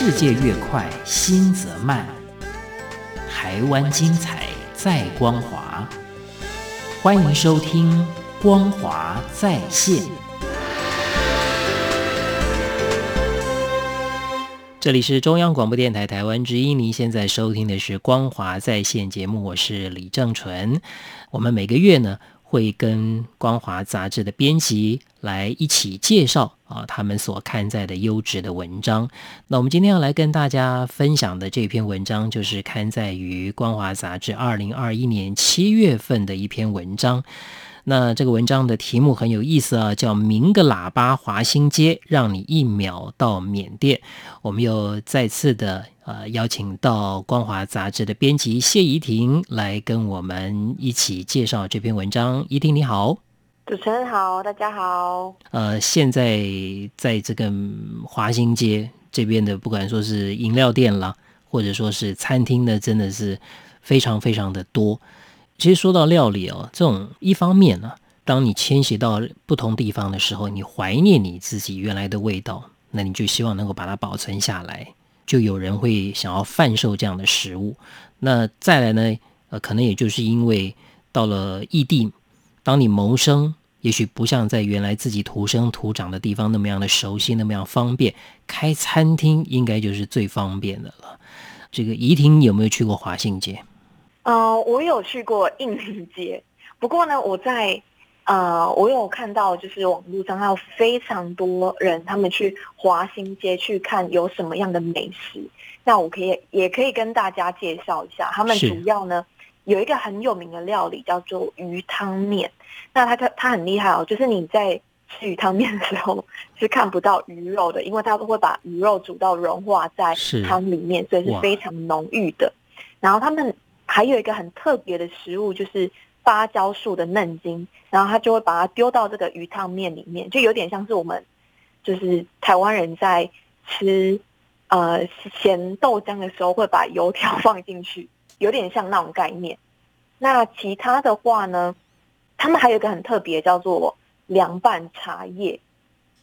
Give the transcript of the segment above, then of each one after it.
世界越快，心则慢。台湾精彩，在光华。欢迎收听《光华在线》。这里是中央广播电台台湾之音，您现在收听的是《光华在线》节目，我是李正纯。我们每个月呢，会跟《光华》杂志的编辑来一起介绍啊，他们所刊载的优质的文章。那我们今天要来跟大家分享的这篇文章，就是刊载于《光华》杂志二零二一年七月份的一篇文章。那这个文章的题目很有意思啊，叫“鸣个喇叭华新街，让你一秒到缅甸”。我们又再次的呃邀请到光华杂志的编辑谢怡婷来跟我们一起介绍这篇文章。怡婷你好，主持人好，大家好。呃，现在在这个华新街这边的，不管说是饮料店啦，或者说是餐厅呢，真的是非常非常的多。其实说到料理哦，这种一方面呢，当你迁徙到不同地方的时候，你怀念你自己原来的味道，那你就希望能够把它保存下来。就有人会想要贩售这样的食物。那再来呢，呃，可能也就是因为到了异地，当你谋生，也许不像在原来自己土生土长的地方那么样的熟悉，那么样方便。开餐厅应该就是最方便的了。这个怡婷有没有去过华信街？呃，我有去过印尼街，不过呢，我在呃，我有看到就是网络上还有非常多人他们去华新街去看有什么样的美食，那我可以也可以跟大家介绍一下，他们主要呢有一个很有名的料理叫做鱼汤面，那它它它很厉害哦，就是你在吃鱼汤面的时候是看不到鱼肉的，因为它都会把鱼肉煮到融化在汤里面，所以是非常浓郁的，然后他们。还有一个很特别的食物，就是芭蕉树的嫩茎，然后他就会把它丢到这个鱼汤面里面，就有点像是我们就是台湾人在吃呃咸豆浆的时候会把油条放进去，有点像那种概念。那其他的话呢，他们还有一个很特别叫做凉拌茶叶，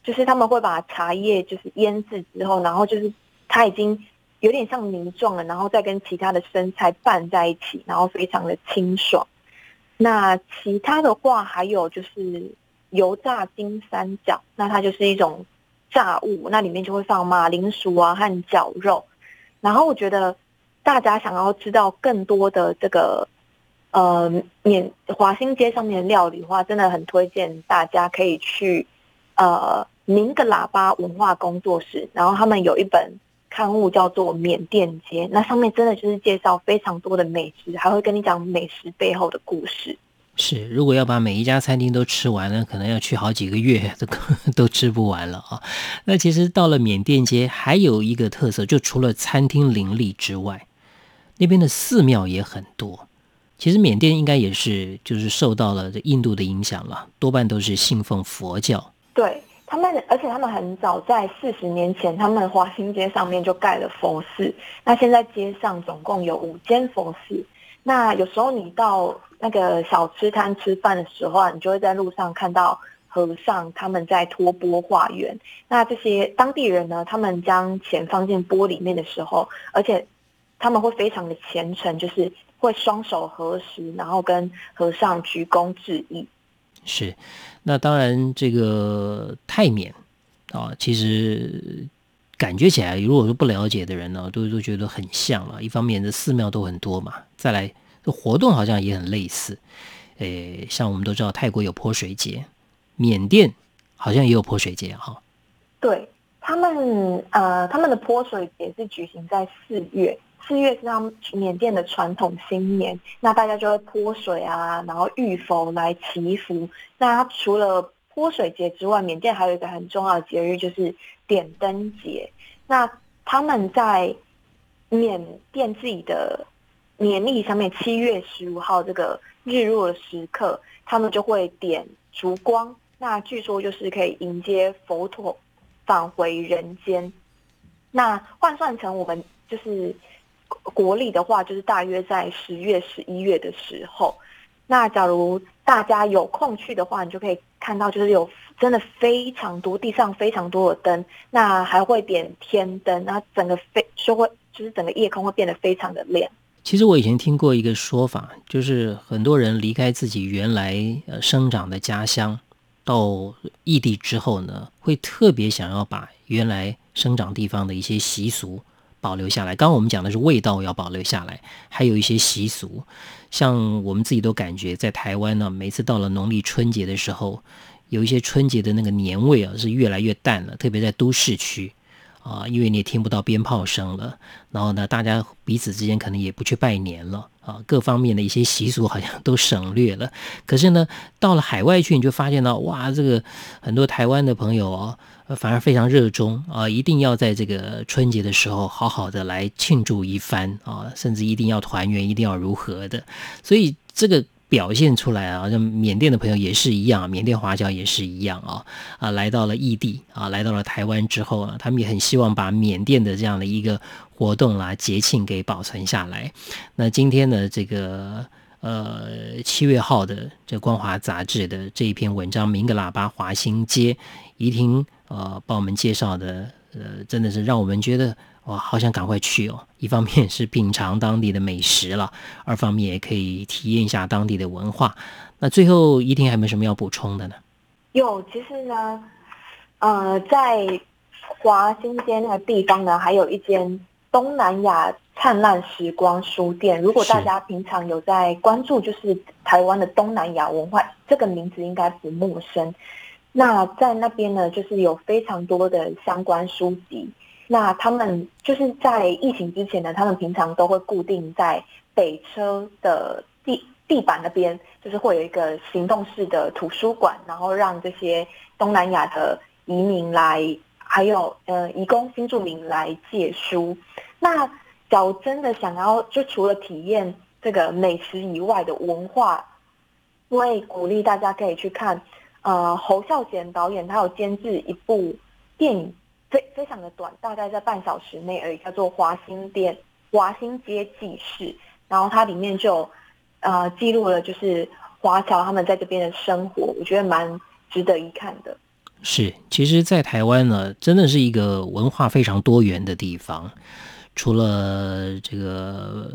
就是他们会把茶叶就是腌制之后，然后就是它已经。有点像泥状了，然后再跟其他的生菜拌在一起，然后非常的清爽。那其他的话还有就是油炸金三角，那它就是一种炸物，那里面就会放马铃薯啊和绞肉。然后我觉得大家想要知道更多的这个呃缅华新街上面的料理的话，真的很推荐大家可以去呃鸣个喇叭文化工作室，然后他们有一本。刊物叫做《缅甸街》，那上面真的就是介绍非常多的美食，还会跟你讲美食背后的故事。是，如果要把每一家餐厅都吃完呢，可能要去好几个月都 都吃不完了啊。那其实到了缅甸街，还有一个特色，就除了餐厅林立之外，那边的寺庙也很多。其实缅甸应该也是就是受到了印度的影响了，多半都是信奉佛教。对。他们，而且他们很早在四十年前，他们华新街上面就盖了佛寺。那现在街上总共有五间佛寺。那有时候你到那个小吃摊吃饭的时候啊，你就会在路上看到和尚他们在托钵化缘。那这些当地人呢，他们将钱放进钵里面的时候，而且他们会非常的虔诚，就是会双手合十，然后跟和尚鞠躬致意。是。那当然，这个泰缅啊，其实感觉起来，如果说不了解的人呢，都都觉得很像了。一方面，这寺庙都很多嘛；再来，这活动好像也很类似。诶，像我们都知道，泰国有泼水节，缅甸好像也有泼水节哈。对他们，呃，他们的泼水节是举行在四月。四月是他们缅甸的传统新年，那大家就会泼水啊，然后浴佛来祈福。那除了泼水节之外，缅甸还有一个很重要的节日，就是点灯节。那他们在缅甸自己的年历上面，七月十五号这个日落的时刻，他们就会点烛光。那据说就是可以迎接佛陀返回人间。那换算成我们就是。国历的话，就是大约在十月、十一月的时候。那假如大家有空去的话，你就可以看到，就是有真的非常多地上非常多的灯，那还会点天灯，那整个非就会就是整个夜空会变得非常的亮。其实我以前听过一个说法，就是很多人离开自己原来呃生长的家乡，到异地之后呢，会特别想要把原来生长地方的一些习俗保留下来。刚刚我们讲的是味道要保留下来，还有一些习俗，像我们自己都感觉在台湾呢，每次到了农历春节的时候，有一些春节的那个年味啊是越来越淡了，特别在都市区。啊，因为你也听不到鞭炮声了，然后呢，大家彼此之间可能也不去拜年了啊，各方面的一些习俗好像都省略了。可是呢，到了海外去，你就发现到哇，这个很多台湾的朋友哦，反而非常热衷啊，一定要在这个春节的时候好好的来庆祝一番啊，甚至一定要团圆，一定要如何的。所以这个。表现出来啊，像缅甸的朋友也是一样，缅甸华侨也是一样啊啊，来到了异地啊，来到了台湾之后啊，他们也很希望把缅甸的这样的一个活动啦、节庆给保存下来。那今天呢，这个呃七月号的这《光华》杂志的这一篇文章，明个喇叭华新街，怡婷呃帮我们介绍的，呃，真的是让我们觉得。哇，好想赶快去哦！一方面是品尝当地的美食了，二方面也可以体验一下当地的文化。那最后怡婷还有没有什么要补充的呢？有，其实呢，呃，在华新街那个地方呢，还有一间东南亚灿烂时光书店。如果大家平常有在关注，就是台湾的东南亚文化，这个名字应该不陌生。那在那边呢，就是有非常多的相关书籍。那他们就是在疫情之前呢，他们平常都会固定在北车的地地板那边，就是会有一个行动式的图书馆，然后让这些东南亚的移民来，还有呃移工新住民来借书。那假如真的想要，就除了体验这个美食以外的文化，我会鼓励大家可以去看，呃侯孝贤导演他有监制一部电影。非非常的短，大概在半小时内而已，叫做《华新店华新街记事》，然后它里面就呃记录了就是华侨他们在这边的生活，我觉得蛮值得一看的。是，其实，在台湾呢，真的是一个文化非常多元的地方，除了这个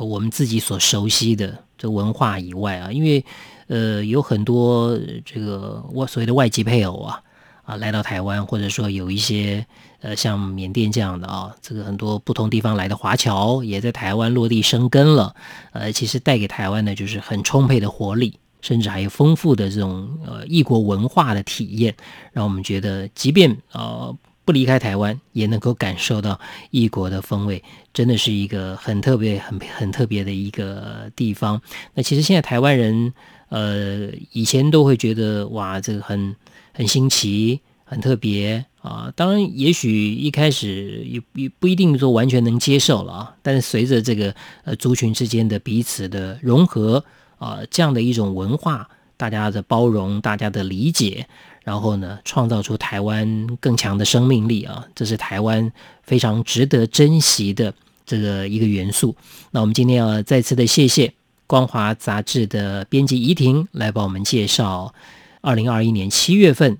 我们自己所熟悉的这文化以外啊，因为呃有很多这个我所谓的外籍配偶啊。啊，来到台湾，或者说有一些呃，像缅甸这样的啊，这个很多不同地方来的华侨也在台湾落地生根了。呃，其实带给台湾呢就是很充沛的活力，甚至还有丰富的这种呃异国文化的体验，让我们觉得，即便呃不离开台湾，也能够感受到异国的风味，真的是一个很特别、很很特别的一个地方。那其实现在台湾人呃，以前都会觉得哇，这个很。很新奇，很特别啊！当然，也许一开始也也不一定说完全能接受了啊。但是随着这个呃族群之间的彼此的融合啊，这样的一种文化，大家的包容，大家的理解，然后呢，创造出台湾更强的生命力啊！这是台湾非常值得珍惜的这个一个元素。那我们今天要再次的谢谢光华杂志的编辑怡婷来帮我们介绍。二零二一年七月份，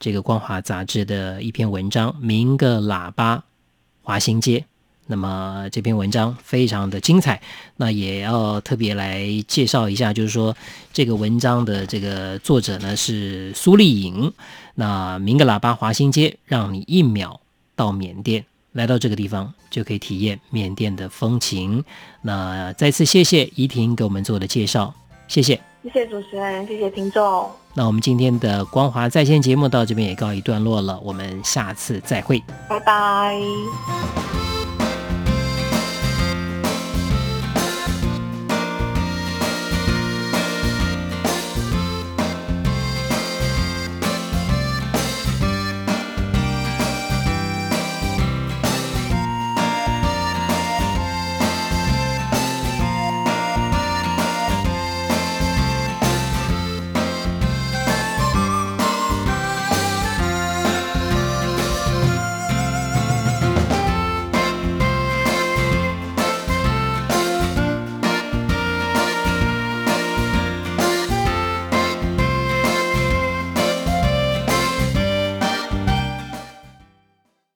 这个《光华》杂志的一篇文章《鸣个喇叭华新街》，那么这篇文章非常的精彩，那也要特别来介绍一下，就是说这个文章的这个作者呢是苏丽颖。那《鸣个喇叭华新街》，让你一秒到缅甸，来到这个地方就可以体验缅甸的风情。那再次谢谢怡婷给我们做的介绍，谢谢。谢谢主持人，谢谢听众。那我们今天的光华在线节目到这边也告一段落了，我们下次再会，拜拜。